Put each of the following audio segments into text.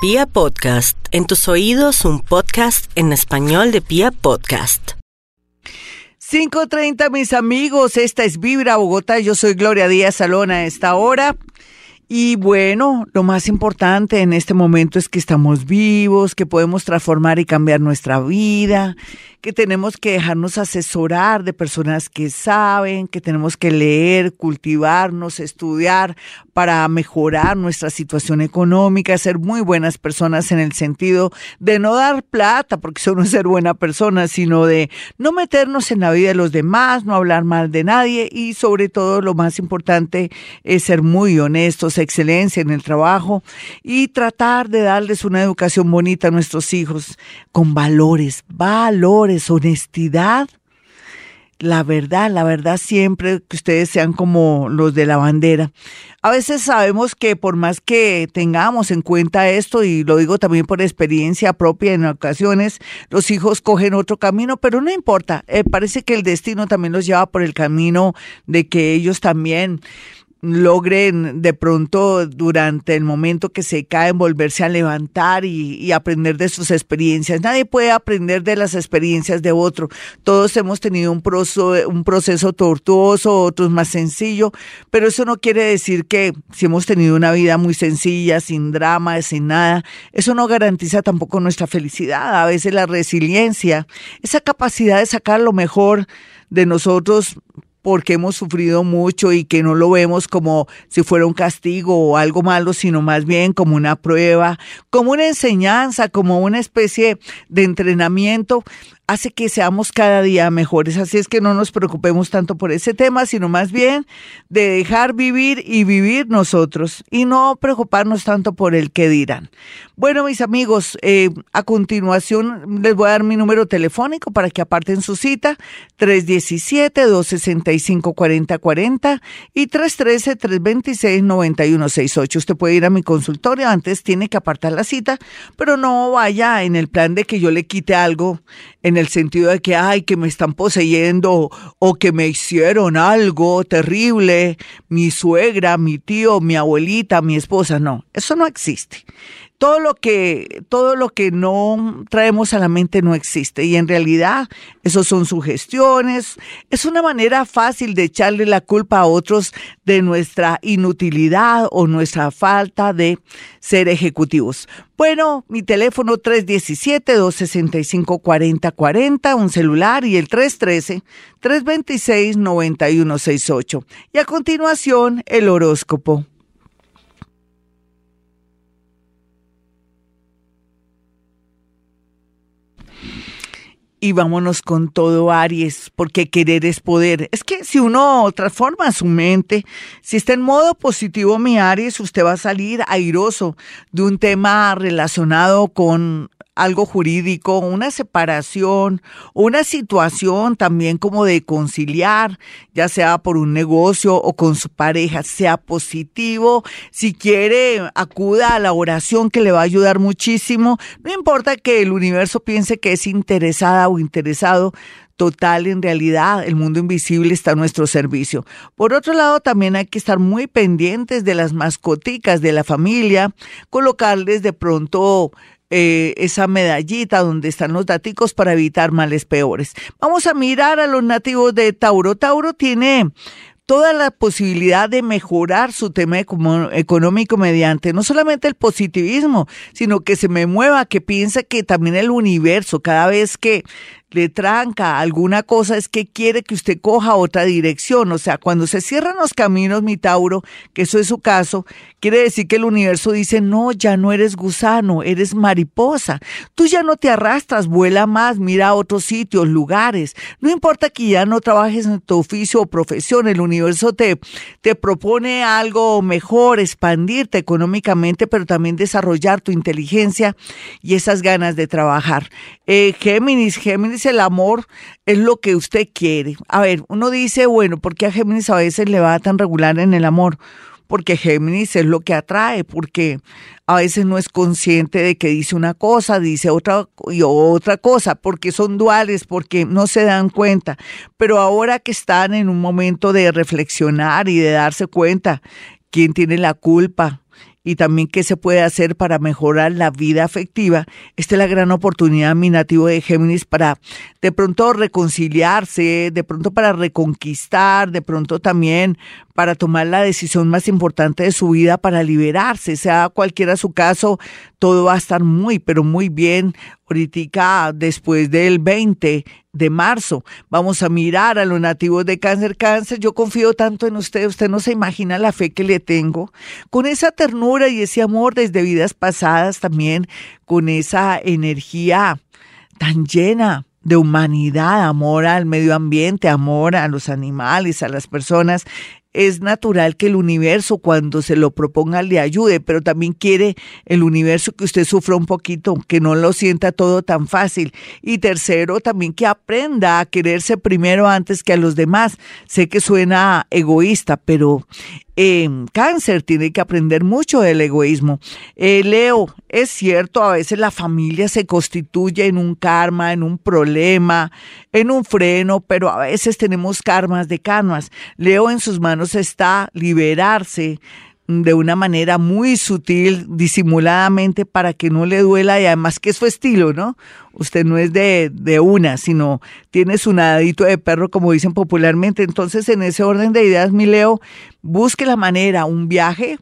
Pia Podcast, en tus oídos un podcast en español de Pia Podcast. 5.30 mis amigos, esta es Vibra Bogotá, yo soy Gloria Díaz Salón a esta hora. Y bueno, lo más importante en este momento es que estamos vivos, que podemos transformar y cambiar nuestra vida, que tenemos que dejarnos asesorar de personas que saben, que tenemos que leer, cultivarnos, estudiar para mejorar nuestra situación económica, ser muy buenas personas en el sentido de no dar plata, porque eso no es ser buena persona, sino de no meternos en la vida de los demás, no hablar mal de nadie y sobre todo lo más importante es ser muy honestos, excelencia en el trabajo y tratar de darles una educación bonita a nuestros hijos con valores, valores honestidad, la verdad, la verdad siempre que ustedes sean como los de la bandera. A veces sabemos que por más que tengamos en cuenta esto, y lo digo también por experiencia propia en ocasiones, los hijos cogen otro camino, pero no importa, eh, parece que el destino también los lleva por el camino de que ellos también logren de pronto durante el momento que se caen volverse a levantar y, aprender de sus experiencias. Nadie puede aprender de las experiencias de otro. Todos hemos tenido un proceso, un proceso tortuoso, otros más sencillo, pero eso no quiere decir que si hemos tenido una vida muy sencilla, sin drama, sin nada, eso no garantiza tampoco nuestra felicidad. A veces la resiliencia, esa capacidad de sacar lo mejor de nosotros porque hemos sufrido mucho y que no lo vemos como si fuera un castigo o algo malo, sino más bien como una prueba, como una enseñanza, como una especie de entrenamiento hace que seamos cada día mejores. Así es que no nos preocupemos tanto por ese tema, sino más bien de dejar vivir y vivir nosotros y no preocuparnos tanto por el que dirán. Bueno, mis amigos, eh, a continuación les voy a dar mi número telefónico para que aparten su cita, 317-265-4040 y 313-326-9168. Usted puede ir a mi consultorio, antes tiene que apartar la cita, pero no vaya en el plan de que yo le quite algo en el sentido de que, ay, que me están poseyendo o que me hicieron algo terrible, mi suegra, mi tío, mi abuelita, mi esposa, no, eso no existe todo lo que todo lo que no traemos a la mente no existe y en realidad eso son sugestiones, es una manera fácil de echarle la culpa a otros de nuestra inutilidad o nuestra falta de ser ejecutivos. Bueno, mi teléfono 317-265-4040, un celular y el 313-326-9168. Y a continuación, el horóscopo. Y vámonos con todo Aries, porque querer es poder. Es que si uno transforma su mente, si está en modo positivo mi Aries, usted va a salir airoso de un tema relacionado con algo jurídico, una separación, una situación también como de conciliar, ya sea por un negocio o con su pareja, sea positivo. Si quiere, acuda a la oración que le va a ayudar muchísimo. No importa que el universo piense que es interesada o interesado, total en realidad el mundo invisible está a nuestro servicio. Por otro lado, también hay que estar muy pendientes de las mascoticas de la familia, colocarles de pronto eh, esa medallita donde están los daticos para evitar males peores. Vamos a mirar a los nativos de Tauro. Tauro tiene toda la posibilidad de mejorar su tema económico mediante no solamente el positivismo, sino que se me mueva, que piense que también el universo, cada vez que le tranca alguna cosa es que quiere que usted coja otra dirección. O sea, cuando se cierran los caminos, mi Tauro, que eso es su caso, quiere decir que el universo dice, no, ya no eres gusano, eres mariposa. Tú ya no te arrastras, vuela más, mira a otros sitios, lugares. No importa que ya no trabajes en tu oficio o profesión, el universo te, te propone algo mejor, expandirte económicamente, pero también desarrollar tu inteligencia y esas ganas de trabajar. Eh, Géminis, Géminis el amor es lo que usted quiere. A ver, uno dice, bueno, ¿por qué a Géminis a veces le va tan regular en el amor? Porque Géminis es lo que atrae, porque a veces no es consciente de que dice una cosa, dice otra y otra cosa, porque son duales, porque no se dan cuenta. Pero ahora que están en un momento de reflexionar y de darse cuenta quién tiene la culpa, y también qué se puede hacer para mejorar la vida afectiva, esta es la gran oportunidad, mi nativo de Géminis, para de pronto reconciliarse, de pronto para reconquistar, de pronto también para tomar la decisión más importante de su vida, para liberarse, sea cualquiera su caso, todo va a estar muy, pero muy bien. Ahorita, después del 20 de marzo, vamos a mirar a los nativos de cáncer. Cáncer, yo confío tanto en usted, usted no se imagina la fe que le tengo. Con esa ternura y ese amor desde vidas pasadas también, con esa energía tan llena de humanidad, amor al medio ambiente, amor a los animales, a las personas es natural que el universo cuando se lo proponga le ayude, pero también quiere el universo que usted sufra un poquito, que no lo sienta todo tan fácil. Y tercero, también que aprenda a quererse primero antes que a los demás. Sé que suena egoísta, pero cáncer tiene que aprender mucho del egoísmo. Eh, Leo, es cierto, a veces la familia se constituye en un karma, en un problema, en un freno, pero a veces tenemos karmas de karmas. Leo en sus manos está liberarse de una manera muy sutil, disimuladamente, para que no le duela y además que es su estilo, ¿no? Usted no es de, de una, sino tiene su nadadito de perro, como dicen popularmente. Entonces, en ese orden de ideas, mi Leo, busque la manera, un viaje,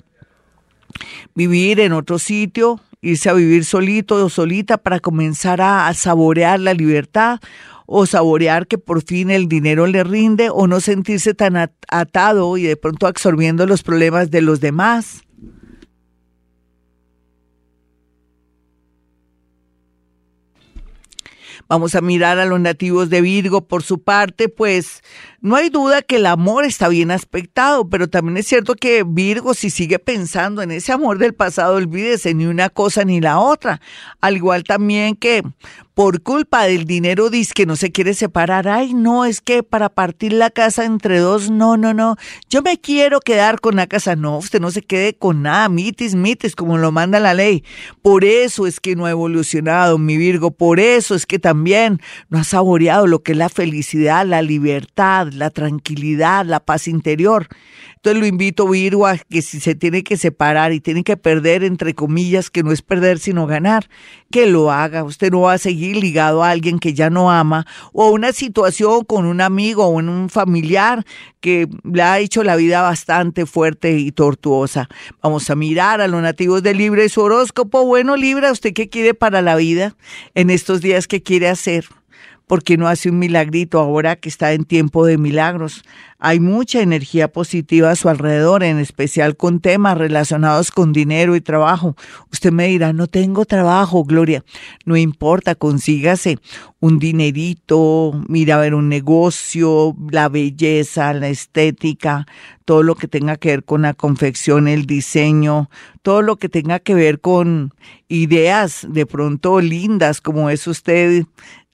vivir en otro sitio, irse a vivir solito o solita para comenzar a saborear la libertad o saborear que por fin el dinero le rinde o no sentirse tan atado y de pronto absorbiendo los problemas de los demás. Vamos a mirar a los nativos de Virgo por su parte, pues no hay duda que el amor está bien aspectado, pero también es cierto que Virgo si sigue pensando en ese amor del pasado, olvídese ni una cosa ni la otra. Al igual también que por culpa del dinero dice que no se quiere separar. Ay, no, es que para partir la casa entre dos, no, no, no. Yo me quiero quedar con la casa. No, usted no se quede con nada, mitis, mitis, como lo manda la ley. Por eso es que no ha evolucionado, mi Virgo. Por eso es que también no ha saboreado lo que es la felicidad, la libertad, la tranquilidad, la paz interior. Entonces lo invito, Virgo, a que si se tiene que separar y tiene que perder, entre comillas, que no es perder sino ganar, que lo haga. Usted no va a seguir ligado a alguien que ya no ama o a una situación con un amigo o un familiar que le ha hecho la vida bastante fuerte y tortuosa. Vamos a mirar a los nativos de Libra y su horóscopo. Bueno, Libra, ¿usted qué quiere para la vida en estos días? ¿Qué quiere hacer? ¿Por qué no hace un milagrito ahora que está en tiempo de milagros? Hay mucha energía positiva a su alrededor, en especial con temas relacionados con dinero y trabajo. Usted me dirá, no tengo trabajo, Gloria. No importa, consígase un dinerito, mira a ver un negocio, la belleza, la estética, todo lo que tenga que ver con la confección, el diseño, todo lo que tenga que ver con ideas de pronto lindas como es usted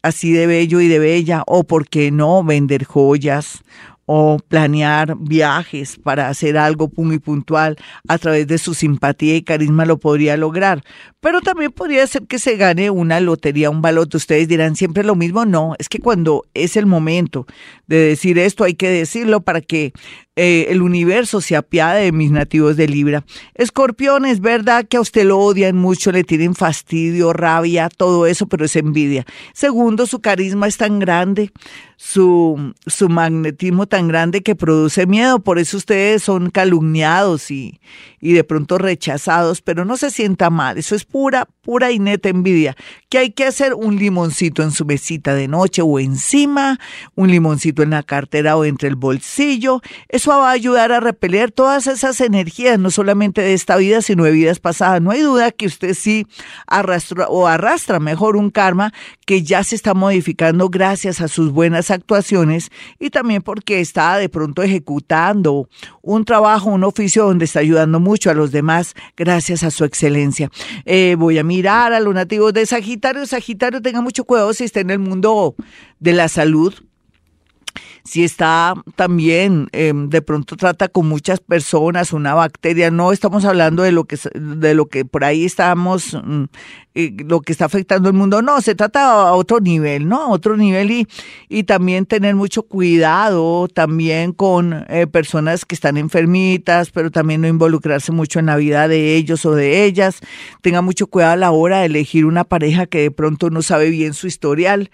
así de bello y de bella, o por qué no vender joyas, o planear viajes para hacer algo muy puntual a través de su simpatía y carisma lo podría lograr. Pero también podría ser que se gane una lotería, un baloto. Ustedes dirán siempre lo mismo. No, es que cuando es el momento de decir esto hay que decirlo para que eh, el universo se apiade de mis nativos de Libra. Escorpión, es verdad que a usted lo odian mucho, le tienen fastidio, rabia, todo eso, pero es envidia. Segundo, su carisma es tan grande, su, su magnetismo tan grande que produce miedo, por eso ustedes son calumniados y, y de pronto rechazados, pero no se sienta mal, eso es pura, pura y neta envidia. Que hay que hacer un limoncito en su mesita de noche o encima, un limoncito en la cartera o entre el bolsillo. Eso va a ayudar a repeler todas esas energías, no solamente de esta vida, sino de vidas pasadas. No hay duda que usted sí arrastra o arrastra mejor un karma que ya se está modificando gracias a sus buenas actuaciones y también porque está de pronto ejecutando un trabajo, un oficio donde está ayudando mucho a los demás gracias a su excelencia. Eh, voy a mirar a los nativos de Sagitario. Sagitario, tenga mucho cuidado si está en el mundo de la salud si está también, em, de pronto trata con muchas personas, una bacteria, no estamos hablando de lo que, de lo que por ahí estamos, mm, lo que está afectando el mundo, no, se trata a otro nivel, ¿no? A otro nivel y, y también tener mucho cuidado también con eh, personas que están enfermitas, pero también no involucrarse mucho en la vida de ellos o de ellas. Tenga mucho cuidado a la hora de elegir una pareja que de pronto no sabe bien su historial.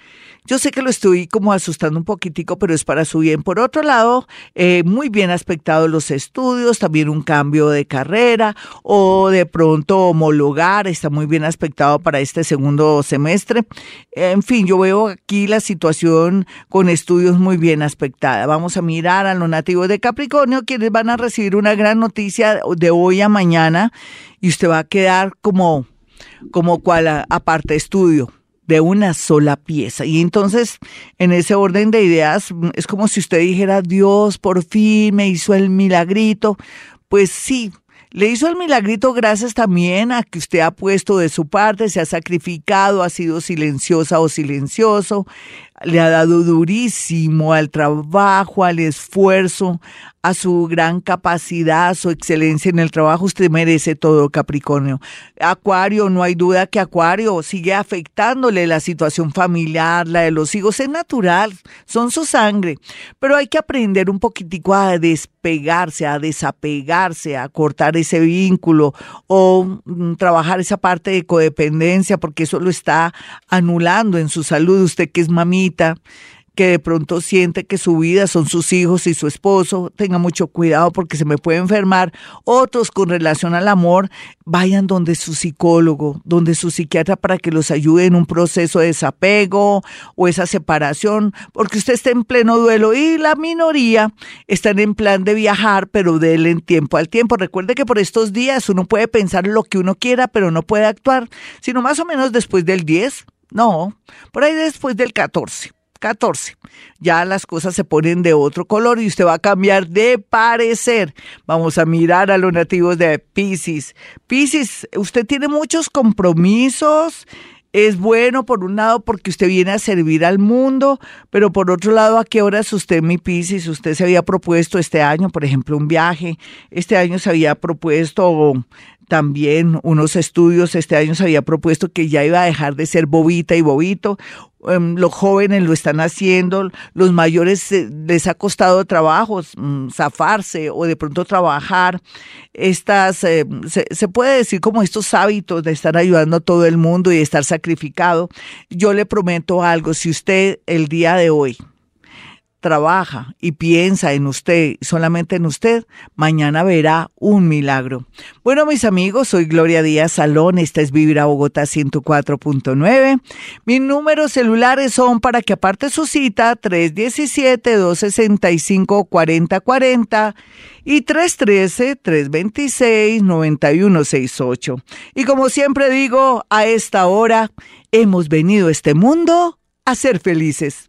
Yo sé que lo estoy como asustando un poquitico, pero es para su bien. Por otro lado, eh, muy bien aspectados los estudios, también un cambio de carrera o de pronto homologar, está muy bien aspectado para este segundo semestre. En fin, yo veo aquí la situación con estudios muy bien aspectada. Vamos a mirar a los nativos de Capricornio, quienes van a recibir una gran noticia de hoy a mañana y usted va a quedar como, como cual aparte estudio de una sola pieza. Y entonces, en ese orden de ideas, es como si usted dijera, Dios por fin me hizo el milagrito. Pues sí, le hizo el milagrito gracias también a que usted ha puesto de su parte, se ha sacrificado, ha sido silenciosa o silencioso, le ha dado durísimo al trabajo, al esfuerzo, a su gran capacidad, a su excelencia en el trabajo. Usted merece todo, Capricornio. Acuario, no hay duda que Acuario sigue afectándole la situación familiar, la de los hijos. Es natural, son su sangre. Pero hay que aprender un poquitico a despegarse, a desapegarse, a cortar ese vínculo o mm, trabajar esa parte de codependencia porque eso lo está anulando en su salud. Usted que es mamita que de pronto siente que su vida son sus hijos y su esposo, tenga mucho cuidado porque se me puede enfermar. Otros con relación al amor, vayan donde su psicólogo, donde su psiquiatra para que los ayude en un proceso de desapego o esa separación, porque usted está en pleno duelo y la minoría están en plan de viajar, pero denle en tiempo al tiempo. Recuerde que por estos días uno puede pensar lo que uno quiera, pero no puede actuar, sino más o menos después del 10 no, por ahí después del 14. 14. Ya las cosas se ponen de otro color y usted va a cambiar de parecer. Vamos a mirar a los nativos de Pisces. Pisces, usted tiene muchos compromisos. Es bueno por un lado porque usted viene a servir al mundo, pero por otro lado, ¿a qué horas usted, mi Pisces? Usted se había propuesto este año, por ejemplo, un viaje. Este año se había propuesto también unos estudios este año se había propuesto que ya iba a dejar de ser bobita y bobito. Em, los jóvenes lo están haciendo, los mayores eh, les ha costado trabajo mm, zafarse o de pronto trabajar. Estas, eh, se, se, puede decir como estos hábitos de estar ayudando a todo el mundo y estar sacrificado. Yo le prometo algo, si usted el día de hoy trabaja y piensa en usted, solamente en usted, mañana verá un milagro. Bueno, mis amigos, soy Gloria Díaz Salón, esta es Vivir a Bogotá 104.9. Mis números celulares son para que aparte su cita 317-265-4040 y 313-326-9168. Y como siempre digo, a esta hora hemos venido a este mundo a ser felices.